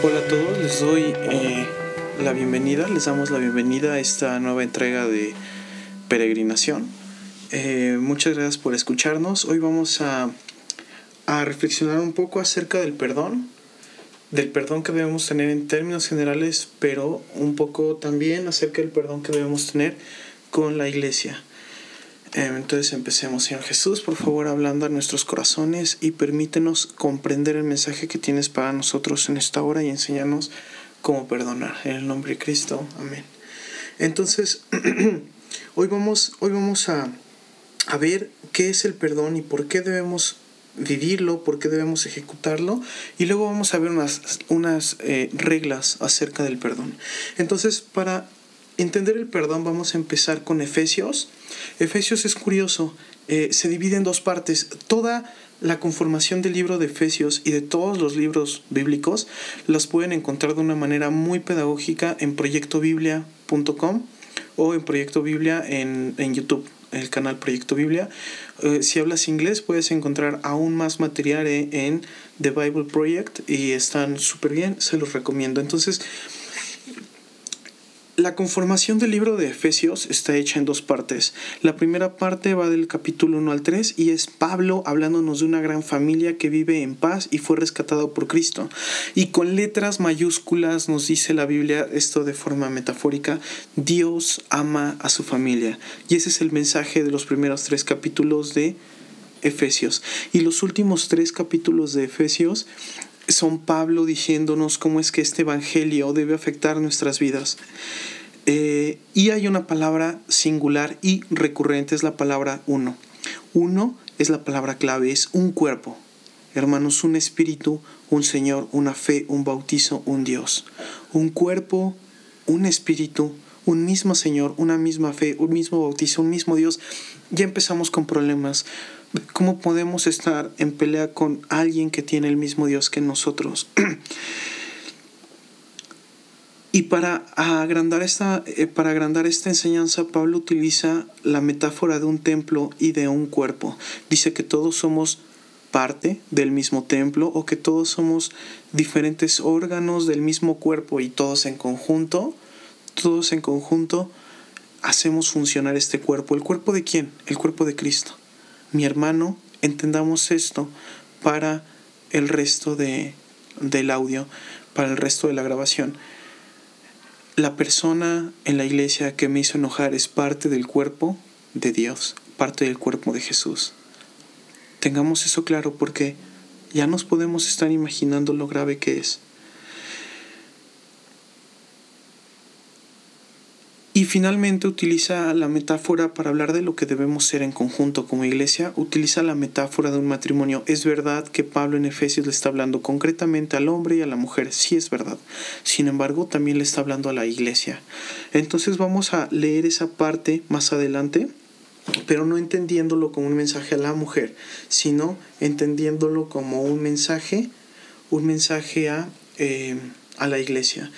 Hola a todos, les doy eh, la bienvenida, les damos la bienvenida a esta nueva entrega de peregrinación. Eh, muchas gracias por escucharnos. Hoy vamos a, a reflexionar un poco acerca del perdón, del perdón que debemos tener en términos generales, pero un poco también acerca del perdón que debemos tener con la iglesia. Em, entonces empecemos, Señor Jesús, por favor, hablando a nuestros corazones y permítenos comprender el mensaje que tienes para nosotros en esta hora y enseñarnos cómo perdonar. En el nombre de Cristo, amén. Entonces, hoy vamos, hoy vamos a, a ver qué es el perdón y por qué debemos vivirlo, por qué debemos ejecutarlo y luego vamos a ver unas, unas eh, reglas acerca del perdón. Entonces, para entender el perdón vamos a empezar con Efesios. Efesios es curioso, eh, se divide en dos partes. Toda la conformación del libro de Efesios y de todos los libros bíblicos las pueden encontrar de una manera muy pedagógica en proyectobiblia.com o en Proyecto Biblia en, en YouTube el canal Proyecto Biblia. Eh, si hablas inglés puedes encontrar aún más material en The Bible Project y están súper bien, se los recomiendo. Entonces, la conformación del libro de Efesios está hecha en dos partes. La primera parte va del capítulo 1 al 3 y es Pablo hablándonos de una gran familia que vive en paz y fue rescatado por Cristo. Y con letras mayúsculas nos dice la Biblia esto de forma metafórica, Dios ama a su familia. Y ese es el mensaje de los primeros tres capítulos de Efesios. Y los últimos tres capítulos de Efesios son Pablo diciéndonos cómo es que este Evangelio debe afectar nuestras vidas. Eh, y hay una palabra singular y recurrente, es la palabra uno. Uno es la palabra clave, es un cuerpo. Hermanos, un espíritu, un Señor, una fe, un bautizo, un Dios. Un cuerpo, un espíritu, un mismo Señor, una misma fe, un mismo bautizo, un mismo Dios. Ya empezamos con problemas ¿Cómo podemos estar en pelea con alguien que tiene el mismo Dios que nosotros? y para agrandar, esta, eh, para agrandar esta enseñanza, Pablo utiliza la metáfora de un templo y de un cuerpo. Dice que todos somos parte del mismo templo o que todos somos diferentes órganos del mismo cuerpo y todos en conjunto, todos en conjunto hacemos funcionar este cuerpo. ¿El cuerpo de quién? El cuerpo de Cristo mi hermano, entendamos esto para el resto de, del audio, para el resto de la grabación. La persona en la iglesia que me hizo enojar es parte del cuerpo de Dios, parte del cuerpo de Jesús. Tengamos eso claro porque ya nos podemos estar imaginando lo grave que es. Y finalmente utiliza la metáfora para hablar de lo que debemos ser en conjunto como iglesia, utiliza la metáfora de un matrimonio. Es verdad que Pablo en Efesios le está hablando concretamente al hombre y a la mujer, sí es verdad. Sin embargo, también le está hablando a la iglesia. Entonces vamos a leer esa parte más adelante, pero no entendiéndolo como un mensaje a la mujer, sino entendiéndolo como un mensaje, un mensaje a, eh, a la iglesia.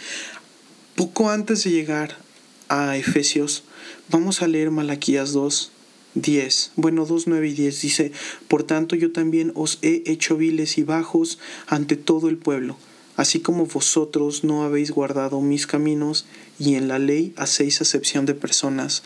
Poco antes de llegar a Efesios, vamos a leer Malaquías 2, 10. Bueno, 2, 9 y 10 dice, Por tanto yo también os he hecho viles y bajos ante todo el pueblo así como vosotros no habéis guardado mis caminos y en la ley hacéis acepción de personas.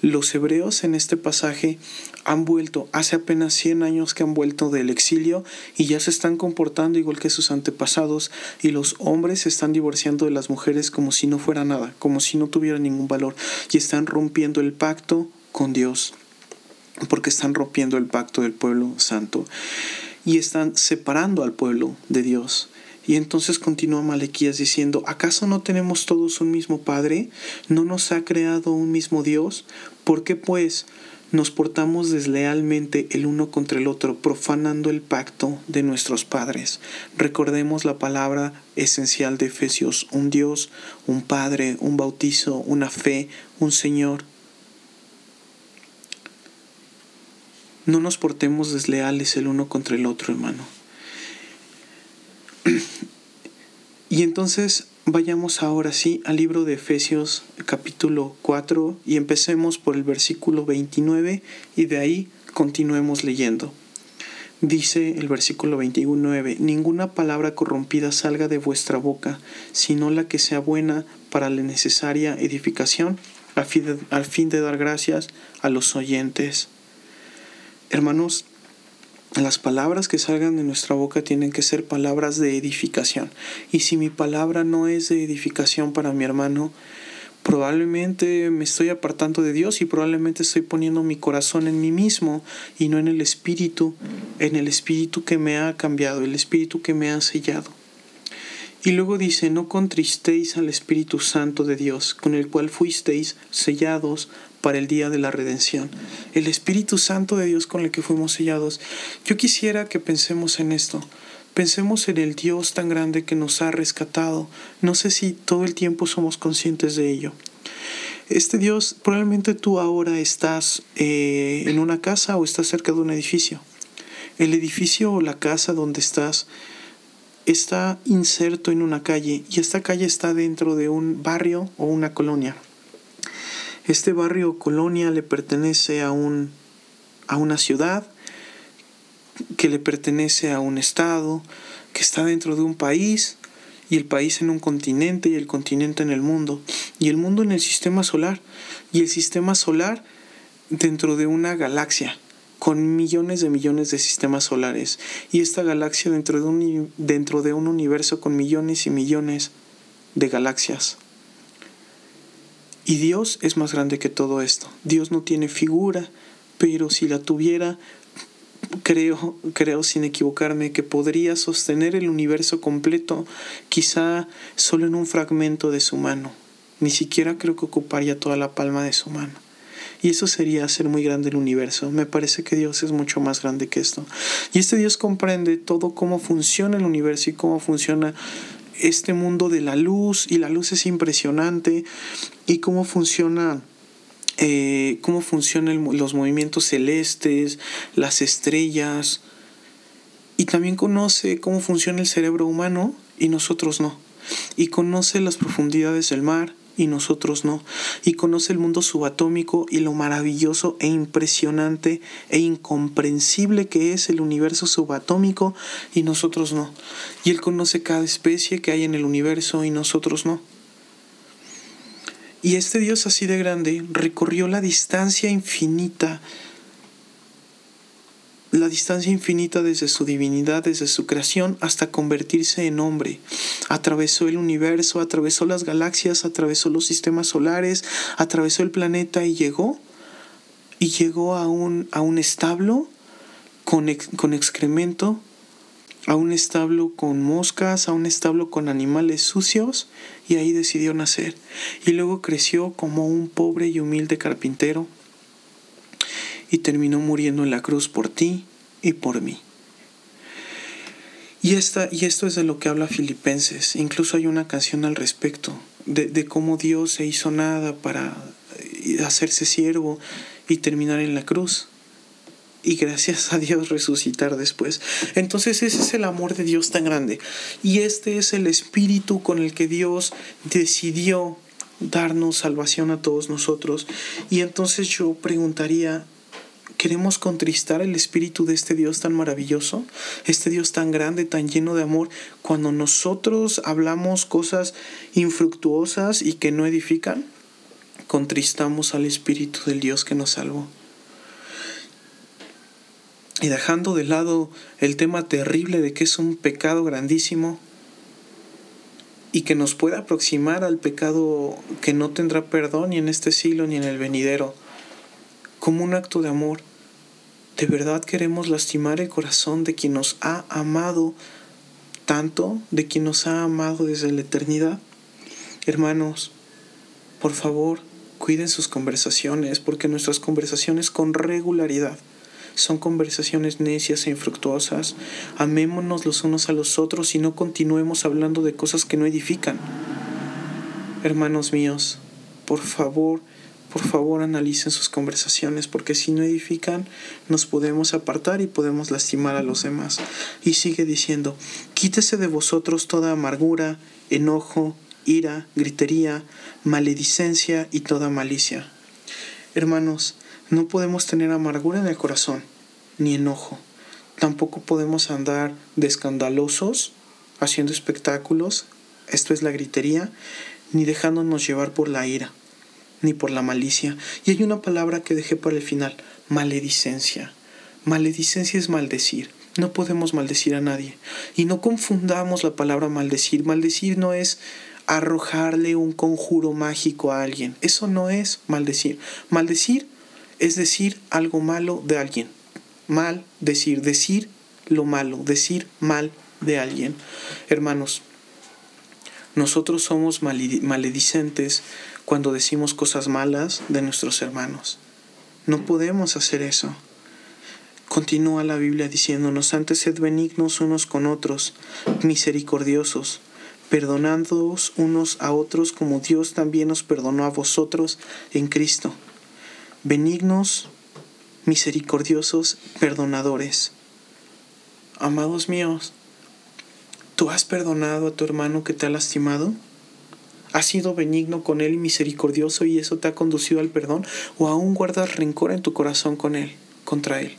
Los hebreos en este pasaje han vuelto, hace apenas 100 años que han vuelto del exilio y ya se están comportando igual que sus antepasados y los hombres se están divorciando de las mujeres como si no fuera nada, como si no tuviera ningún valor y están rompiendo el pacto con Dios porque están rompiendo el pacto del pueblo santo y están separando al pueblo de Dios. Y entonces continúa Malequías diciendo, ¿acaso no tenemos todos un mismo Padre? ¿No nos ha creado un mismo Dios? ¿Por qué pues nos portamos deslealmente el uno contra el otro, profanando el pacto de nuestros padres? Recordemos la palabra esencial de Efesios, un Dios, un Padre, un bautizo, una fe, un Señor. No nos portemos desleales el uno contra el otro, hermano. Y entonces vayamos ahora sí al libro de Efesios capítulo 4 y empecemos por el versículo 29 y de ahí continuemos leyendo. Dice el versículo 29, ninguna palabra corrompida salga de vuestra boca, sino la que sea buena para la necesaria edificación, al fin de, al fin de dar gracias a los oyentes. Hermanos, las palabras que salgan de nuestra boca tienen que ser palabras de edificación. Y si mi palabra no es de edificación para mi hermano, probablemente me estoy apartando de Dios y probablemente estoy poniendo mi corazón en mí mismo y no en el Espíritu, en el Espíritu que me ha cambiado, el Espíritu que me ha sellado. Y luego dice, no contristéis al Espíritu Santo de Dios, con el cual fuisteis sellados para el día de la redención. El Espíritu Santo de Dios con el que fuimos sellados. Yo quisiera que pensemos en esto. Pensemos en el Dios tan grande que nos ha rescatado. No sé si todo el tiempo somos conscientes de ello. Este Dios, probablemente tú ahora estás eh, en una casa o estás cerca de un edificio. El edificio o la casa donde estás está inserto en una calle y esta calle está dentro de un barrio o una colonia. Este barrio o colonia le pertenece a, un, a una ciudad que le pertenece a un estado, que está dentro de un país, y el país en un continente y el continente en el mundo, y el mundo en el sistema solar, y el sistema solar dentro de una galaxia con millones de millones de sistemas solares, y esta galaxia dentro de un, dentro de un universo con millones y millones de galaxias. Y Dios es más grande que todo esto. Dios no tiene figura, pero si la tuviera, creo, creo sin equivocarme, que podría sostener el universo completo, quizá solo en un fragmento de su mano. Ni siquiera creo que ocuparía toda la palma de su mano. Y eso sería hacer muy grande el universo. Me parece que Dios es mucho más grande que esto. Y este Dios comprende todo cómo funciona el universo y cómo funciona este mundo de la luz. Y la luz es impresionante. Y cómo funciona eh, cómo funcionan los movimientos celestes, las estrellas, y también conoce cómo funciona el cerebro humano y nosotros no. Y conoce las profundidades del mar y nosotros no. Y conoce el mundo subatómico y lo maravilloso e impresionante e incomprensible que es el universo subatómico y nosotros no. Y Él conoce cada especie que hay en el universo y nosotros no. Y este Dios así de grande recorrió la distancia infinita, la distancia infinita desde su divinidad, desde su creación, hasta convertirse en hombre. Atravesó el universo, atravesó las galaxias, atravesó los sistemas solares, atravesó el planeta y llegó. Y llegó a un, a un establo con, con excremento a un establo con moscas, a un establo con animales sucios, y ahí decidió nacer. Y luego creció como un pobre y humilde carpintero, y terminó muriendo en la cruz por ti y por mí. Y, esta, y esto es de lo que habla Filipenses. Incluso hay una canción al respecto, de, de cómo Dios se hizo nada para hacerse siervo y terminar en la cruz y gracias a Dios resucitar después. Entonces ese es el amor de Dios tan grande. Y este es el espíritu con el que Dios decidió darnos salvación a todos nosotros. Y entonces yo preguntaría, ¿queremos contristar el espíritu de este Dios tan maravilloso? Este Dios tan grande, tan lleno de amor, cuando nosotros hablamos cosas infructuosas y que no edifican, contristamos al espíritu del Dios que nos salvó. Y dejando de lado el tema terrible de que es un pecado grandísimo y que nos puede aproximar al pecado que no tendrá perdón ni en este siglo ni en el venidero, como un acto de amor, ¿de verdad queremos lastimar el corazón de quien nos ha amado tanto, de quien nos ha amado desde la eternidad? Hermanos, por favor, cuiden sus conversaciones, porque nuestras conversaciones con regularidad son conversaciones necias e infructuosas. Amémonos los unos a los otros y no continuemos hablando de cosas que no edifican. Hermanos míos, por favor, por favor analicen sus conversaciones, porque si no edifican, nos podemos apartar y podemos lastimar a los demás. Y sigue diciendo, quítese de vosotros toda amargura, enojo, ira, gritería, maledicencia y toda malicia. Hermanos, no podemos tener amargura en el corazón, ni enojo. Tampoco podemos andar de escandalosos, haciendo espectáculos, esto es la gritería, ni dejándonos llevar por la ira ni por la malicia. Y hay una palabra que dejé para el final, maledicencia. Maledicencia es maldecir. No podemos maldecir a nadie. Y no confundamos la palabra maldecir. Maldecir no es arrojarle un conjuro mágico a alguien. Eso no es maldecir. Maldecir es decir algo malo de alguien. Mal decir, decir lo malo, decir mal de alguien. Hermanos, nosotros somos maledicentes cuando decimos cosas malas de nuestros hermanos. No podemos hacer eso. Continúa la Biblia diciéndonos, antes sed benignos unos con otros, misericordiosos, perdonándoos unos a otros como Dios también os perdonó a vosotros en Cristo. Benignos, misericordiosos, perdonadores. Amados míos, ¿tú has perdonado a tu hermano que te ha lastimado? ¿Has sido benigno con Él y misericordioso y eso te ha conducido al perdón? ¿O aún guardas rencor en tu corazón con Él, contra Él?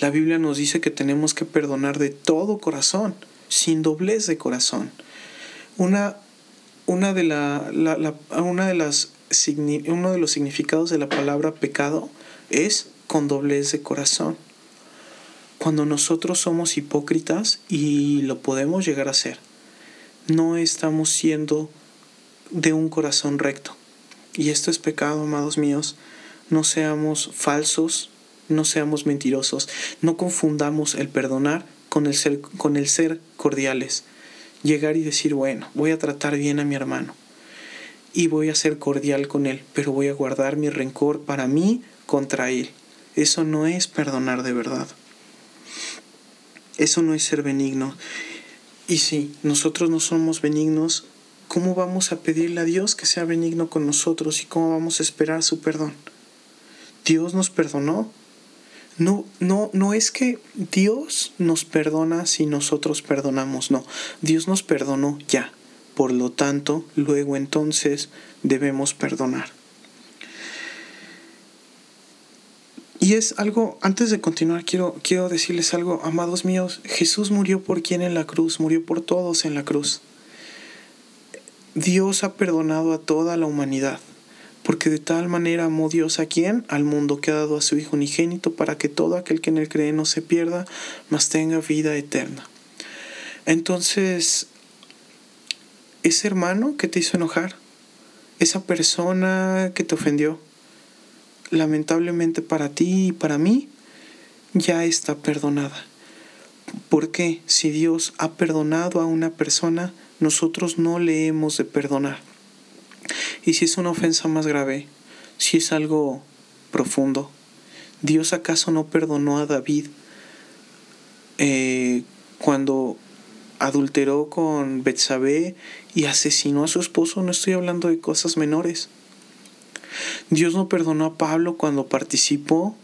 La Biblia nos dice que tenemos que perdonar de todo corazón, sin doblez de corazón. Una, una, de, la, una de las, uno de los significados de la palabra pecado es con doblez de corazón. Cuando nosotros somos hipócritas y lo podemos llegar a ser, no estamos siendo de un corazón recto. Y esto es pecado, amados míos. No seamos falsos, no seamos mentirosos, no confundamos el perdonar con el ser, con el ser cordiales. Llegar y decir, bueno, voy a tratar bien a mi hermano y voy a ser cordial con él, pero voy a guardar mi rencor para mí contra él. Eso no es perdonar de verdad. Eso no es ser benigno. Y si nosotros no somos benignos, ¿cómo vamos a pedirle a Dios que sea benigno con nosotros y cómo vamos a esperar su perdón? Dios nos perdonó. No, no, no es que Dios nos perdona si nosotros perdonamos, no. Dios nos perdonó ya. Por lo tanto, luego entonces debemos perdonar. Y es algo, antes de continuar, quiero, quiero decirles algo, amados míos, Jesús murió por quién en la cruz, murió por todos en la cruz. Dios ha perdonado a toda la humanidad, porque de tal manera amó Dios a quien, al mundo que ha dado a su Hijo unigénito, para que todo aquel que en él cree no se pierda, mas tenga vida eterna. Entonces, ese hermano que te hizo enojar, esa persona que te ofendió, lamentablemente para ti y para mí, ya está perdonada. Porque si Dios ha perdonado a una persona, nosotros no le hemos de perdonar. Y si es una ofensa más grave, si es algo profundo, ¿Dios acaso no perdonó a David eh, cuando adulteró con Betsabé y asesinó a su esposo? No estoy hablando de cosas menores. Dios no perdonó a Pablo cuando participó.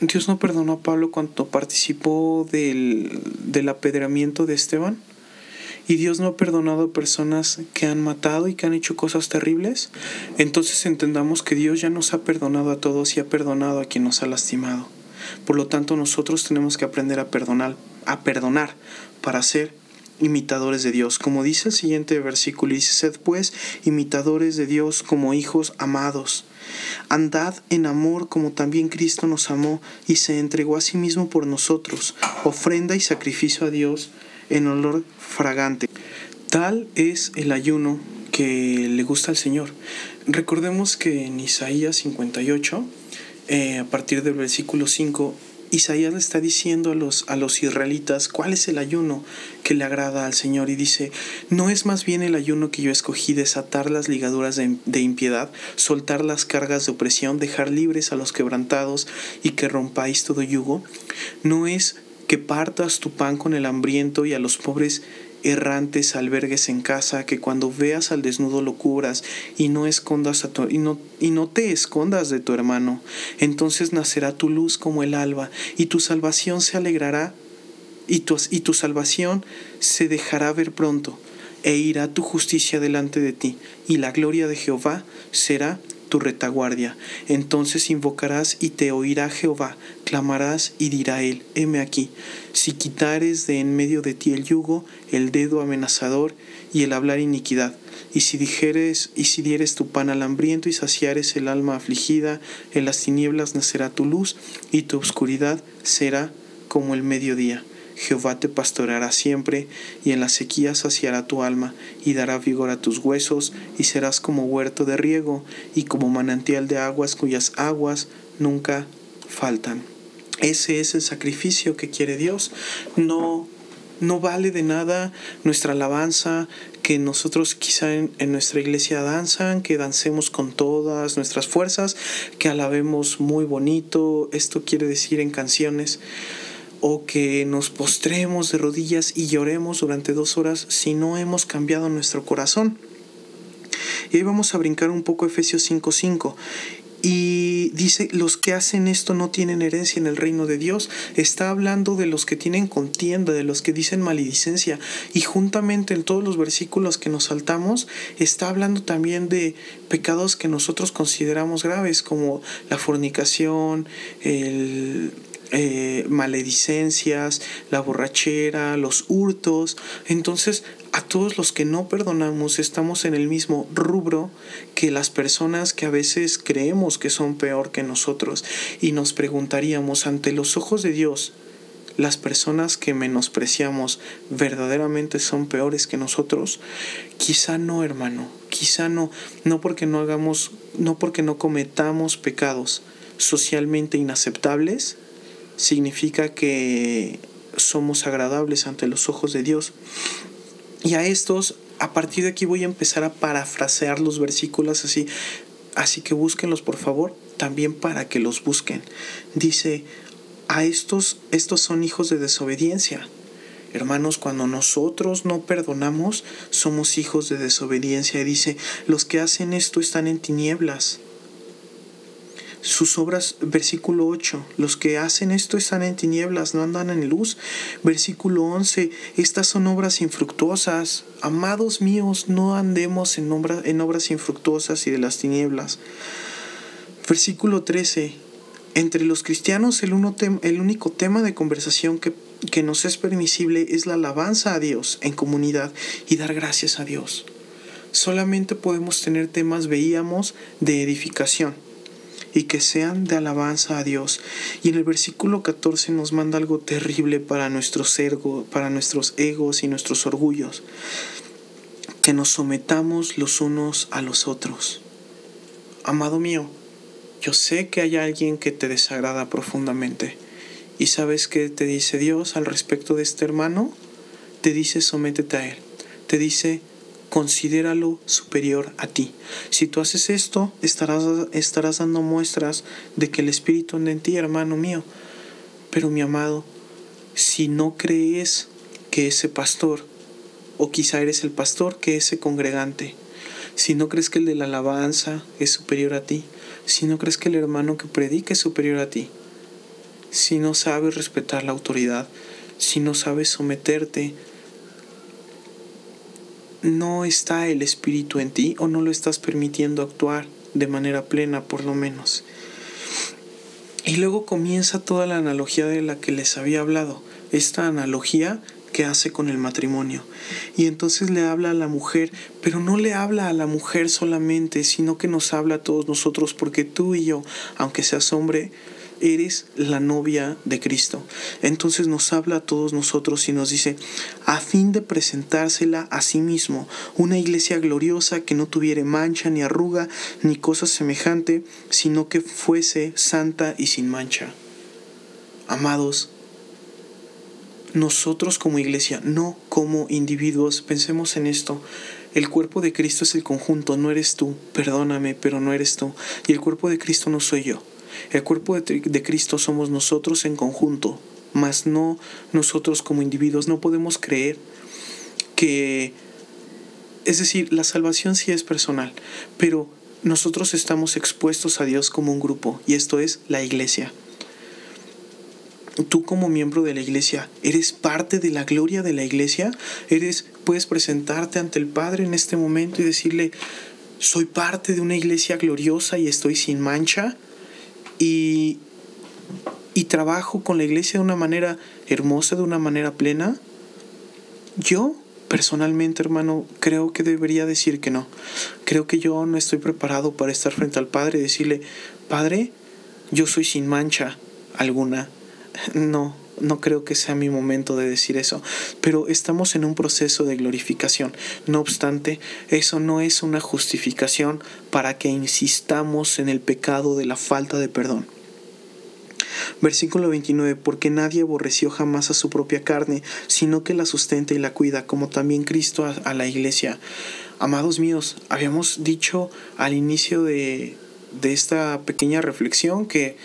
Dios no perdonó a Pablo cuando participó del, del apedreamiento de Esteban. Y Dios no ha perdonado a personas que han matado y que han hecho cosas terribles. Entonces entendamos que Dios ya nos ha perdonado a todos y ha perdonado a quien nos ha lastimado. Por lo tanto, nosotros tenemos que aprender a perdonar, a perdonar para ser imitadores de Dios. Como dice el siguiente versículo, dice, sed pues imitadores de Dios como hijos amados. Andad en amor como también Cristo nos amó y se entregó a sí mismo por nosotros, ofrenda y sacrificio a Dios en olor fragante. Tal es el ayuno que le gusta al Señor. Recordemos que en Isaías 58, eh, a partir del versículo 5, Isaías le está diciendo a los, a los israelitas cuál es el ayuno que le agrada al Señor y dice, ¿no es más bien el ayuno que yo escogí desatar las ligaduras de, de impiedad, soltar las cargas de opresión, dejar libres a los quebrantados y que rompáis todo yugo? ¿No es que partas tu pan con el hambriento y a los pobres errantes albergues en casa, que cuando veas al desnudo lo cubras y no escondas a tu, y no, y no te escondas de tu hermano. Entonces nacerá tu luz como el alba, y tu salvación se alegrará, y tu, y tu salvación se dejará ver pronto, e irá tu justicia delante de ti, y la gloria de Jehová será tu retaguardia. Entonces invocarás y te oirá Jehová, clamarás y dirá él, heme aquí. Si quitares de en medio de ti el yugo, el dedo amenazador y el hablar iniquidad, y si dijeres y si dieres tu pan al hambriento y saciares el alma afligida, en las tinieblas nacerá tu luz y tu oscuridad será como el mediodía. Jehová te pastoreará siempre, y en la sequía saciará tu alma, y dará vigor a tus huesos, y serás como huerto de riego, y como manantial de aguas cuyas aguas nunca faltan. Ese es el sacrificio que quiere Dios. No, no vale de nada nuestra alabanza, que nosotros quizá en, nuestra iglesia danzan, que dancemos con todas nuestras fuerzas, que alabemos muy bonito, esto quiere decir en canciones, o que nos postremos de rodillas y lloremos durante dos horas si no hemos cambiado nuestro corazón. Y ahí vamos a brincar un poco Efesios 5:5. Y dice, los que hacen esto no tienen herencia en el reino de Dios. Está hablando de los que tienen contienda, de los que dicen maledicencia. Y juntamente en todos los versículos que nos saltamos, está hablando también de pecados que nosotros consideramos graves, como la fornicación, el eh, maledicencias, la borrachera, los hurtos. Entonces, a todos los que no perdonamos estamos en el mismo rubro que las personas que a veces creemos que son peor que nosotros y nos preguntaríamos ante los ojos de Dios, las personas que menospreciamos verdaderamente son peores que nosotros? Quizá no, hermano, quizá no, no porque no hagamos, no porque no cometamos pecados socialmente inaceptables, significa que somos agradables ante los ojos de Dios. Y a estos, a partir de aquí voy a empezar a parafrasear los versículos así. Así que búsquenlos por favor, también para que los busquen. Dice, a estos, estos son hijos de desobediencia. Hermanos, cuando nosotros no perdonamos, somos hijos de desobediencia. Y dice, los que hacen esto están en tinieblas sus obras, versículo 8, los que hacen esto están en tinieblas, no andan en luz. Versículo 11, estas son obras infructuosas. Amados míos, no andemos en, en obras infructuosas y de las tinieblas. Versículo 13, entre los cristianos el, uno el único tema de conversación que, que nos es permisible es la alabanza a Dios en comunidad y dar gracias a Dios. Solamente podemos tener temas, veíamos, de edificación y que sean de alabanza a Dios. Y en el versículo 14 nos manda algo terrible para nuestros, ergo, para nuestros egos y nuestros orgullos, que nos sometamos los unos a los otros. Amado mío, yo sé que hay alguien que te desagrada profundamente. ¿Y sabes qué te dice Dios al respecto de este hermano? Te dice sométete a él. Te dice considéralo superior a ti. Si tú haces esto, estarás, estarás dando muestras de que el Espíritu anda en ti, hermano mío. Pero mi amado, si no crees que ese pastor, o quizá eres el pastor que ese congregante, si no crees que el de la alabanza es superior a ti, si no crees que el hermano que predica es superior a ti, si no sabes respetar la autoridad, si no sabes someterte no está el Espíritu en ti o no lo estás permitiendo actuar de manera plena por lo menos. Y luego comienza toda la analogía de la que les había hablado, esta analogía que hace con el matrimonio. Y entonces le habla a la mujer, pero no le habla a la mujer solamente, sino que nos habla a todos nosotros, porque tú y yo, aunque seas hombre, eres la novia de Cristo. Entonces nos habla a todos nosotros y nos dice, a fin de presentársela a sí mismo, una iglesia gloriosa que no tuviere mancha ni arruga ni cosa semejante, sino que fuese santa y sin mancha. Amados, nosotros como iglesia, no como individuos, pensemos en esto. El cuerpo de Cristo es el conjunto, no eres tú, perdóname, pero no eres tú. Y el cuerpo de Cristo no soy yo. El cuerpo de, Cristo somos nosotros en conjunto, mas no nosotros como individuos. No podemos creer que, es decir, la salvación sí es personal, pero nosotros estamos expuestos a Dios como un grupo y esto es la iglesia. Tú como miembro de la iglesia, ¿eres parte de la gloria de la iglesia? ¿Eres puedes presentarte ante el Padre en este momento y decirle, "Soy parte de una iglesia gloriosa y estoy sin mancha?" Y y trabajo con la iglesia de una manera hermosa, de una manera plena? Yo, personalmente, hermano, creo que debería decir que no. Creo que yo no estoy preparado para estar frente al Padre y decirle, Padre, yo soy sin mancha alguna. No, no creo que sea mi momento de decir eso, pero estamos en un proceso de glorificación. No obstante, eso no es una justificación para que insistamos en el pecado de la falta de perdón. Versículo 29, porque nadie aborreció jamás a su propia carne, sino que la sustenta y la cuida, como también Cristo a, la iglesia. Amados míos, habíamos dicho al inicio de, de esta pequeña reflexión que,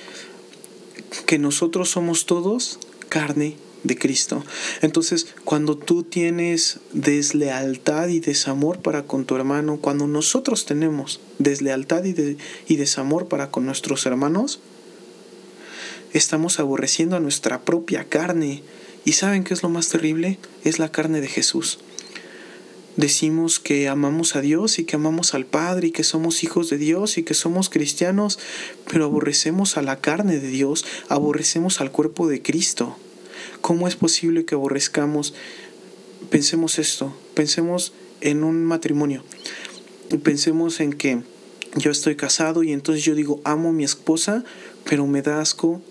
que nosotros somos todos carne de Cristo. Entonces, cuando tú tienes deslealtad y desamor para con tu hermano, cuando nosotros tenemos deslealtad y, y desamor para con nuestros hermanos, estamos aborreciendo a nuestra propia carne. ¿Y saben qué es lo más terrible? Es la carne de Jesús. Decimos que amamos a Dios y que amamos al Padre y que somos hijos de Dios y que somos cristianos, pero aborrecemos a la carne de Dios, aborrecemos al cuerpo de Cristo. ¿Cómo es posible que aborrezcamos? Pensemos esto, pensemos en un matrimonio, pensemos en que yo estoy casado y entonces yo digo amo a mi esposa, pero me da asco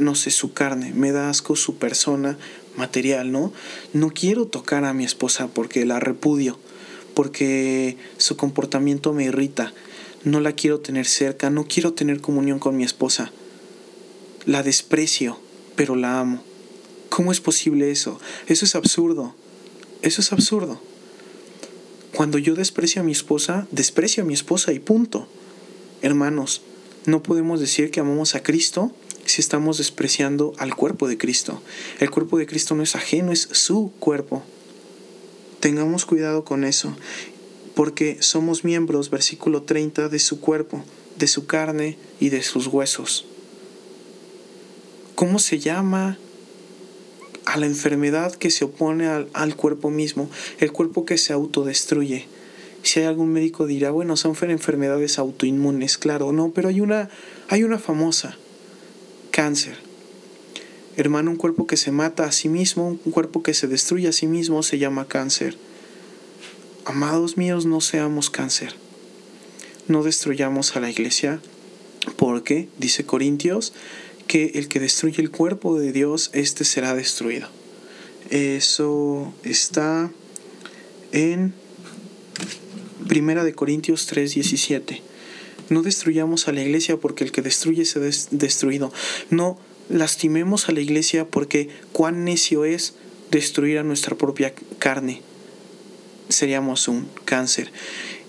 no sé, su carne, me da asco su persona material, ¿no? No quiero tocar a mi esposa porque la repudio, porque su comportamiento me irrita, no la quiero tener cerca, no quiero tener comunión con mi esposa. La desprecio, pero la amo. ¿Cómo es posible eso? Eso es absurdo. Eso es absurdo. Cuando yo desprecio a mi esposa, desprecio a mi esposa y punto. Hermanos, no podemos decir que amamos a Cristo si estamos despreciando al cuerpo de Cristo. El cuerpo de Cristo no es ajeno, es su cuerpo. Tengamos cuidado con eso, porque somos miembros, versículo 30, de su cuerpo, de su carne y de sus huesos. ¿Cómo se llama a la enfermedad que se opone al, al cuerpo mismo? El cuerpo que se autodestruye. Si hay algún médico dirá, bueno, son enfermedades autoinmunes, claro, no, pero hay una, hay una famosa, cáncer. Hermano, un cuerpo que se mata a sí mismo, un cuerpo que se destruye a sí mismo se llama cáncer. Amados míos, no seamos cáncer. No destruyamos a la iglesia porque, dice Corintios, que el que destruye el cuerpo de Dios, éste será destruido. Eso está en Primera de Corintios 3:17. No destruyamos a la iglesia porque el que destruye se ha destruido. No lastimemos a la iglesia porque cuán necio es destruir a nuestra propia carne. Seríamos un cáncer.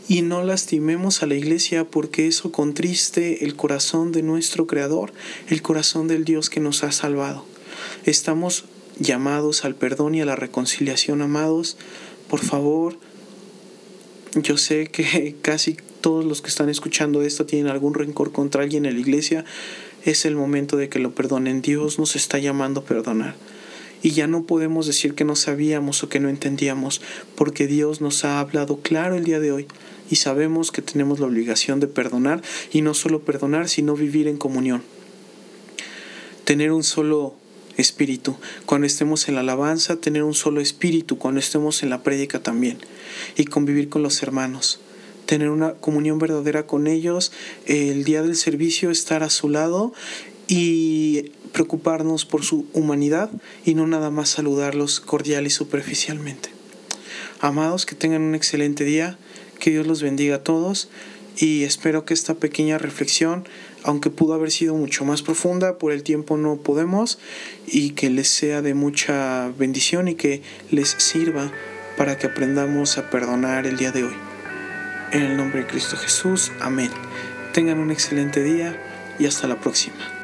Y no lastimemos a la iglesia porque eso contriste el corazón de nuestro Creador, el corazón del Dios que nos ha salvado. Estamos llamados al perdón y a la reconciliación, amados. Por favor, yo sé que casi todos los que están escuchando esto tienen algún rencor contra alguien en la iglesia, es el momento de que lo perdonen. Dios nos está llamando a perdonar. Y ya no podemos decir que no sabíamos o que no entendíamos, porque Dios nos ha hablado claro el día de hoy y sabemos que tenemos la obligación de perdonar y no solo perdonar, sino vivir en comunión. Tener un solo espíritu. Cuando estemos en la alabanza, tener un solo espíritu. Cuando estemos en la prédica también. Y convivir con los hermanos tener una comunión verdadera con ellos, el día del servicio estar a su lado y preocuparnos por su humanidad y no nada más saludarlos cordial y superficialmente. Amados, que tengan un excelente día, que Dios los bendiga a todos y espero que esta pequeña reflexión, aunque pudo haber sido mucho más profunda, por el tiempo no podemos y que les sea de mucha bendición y que les sirva para que aprendamos a perdonar el día de hoy. En el nombre de Cristo Jesús, amén. Tengan un excelente día y hasta la próxima.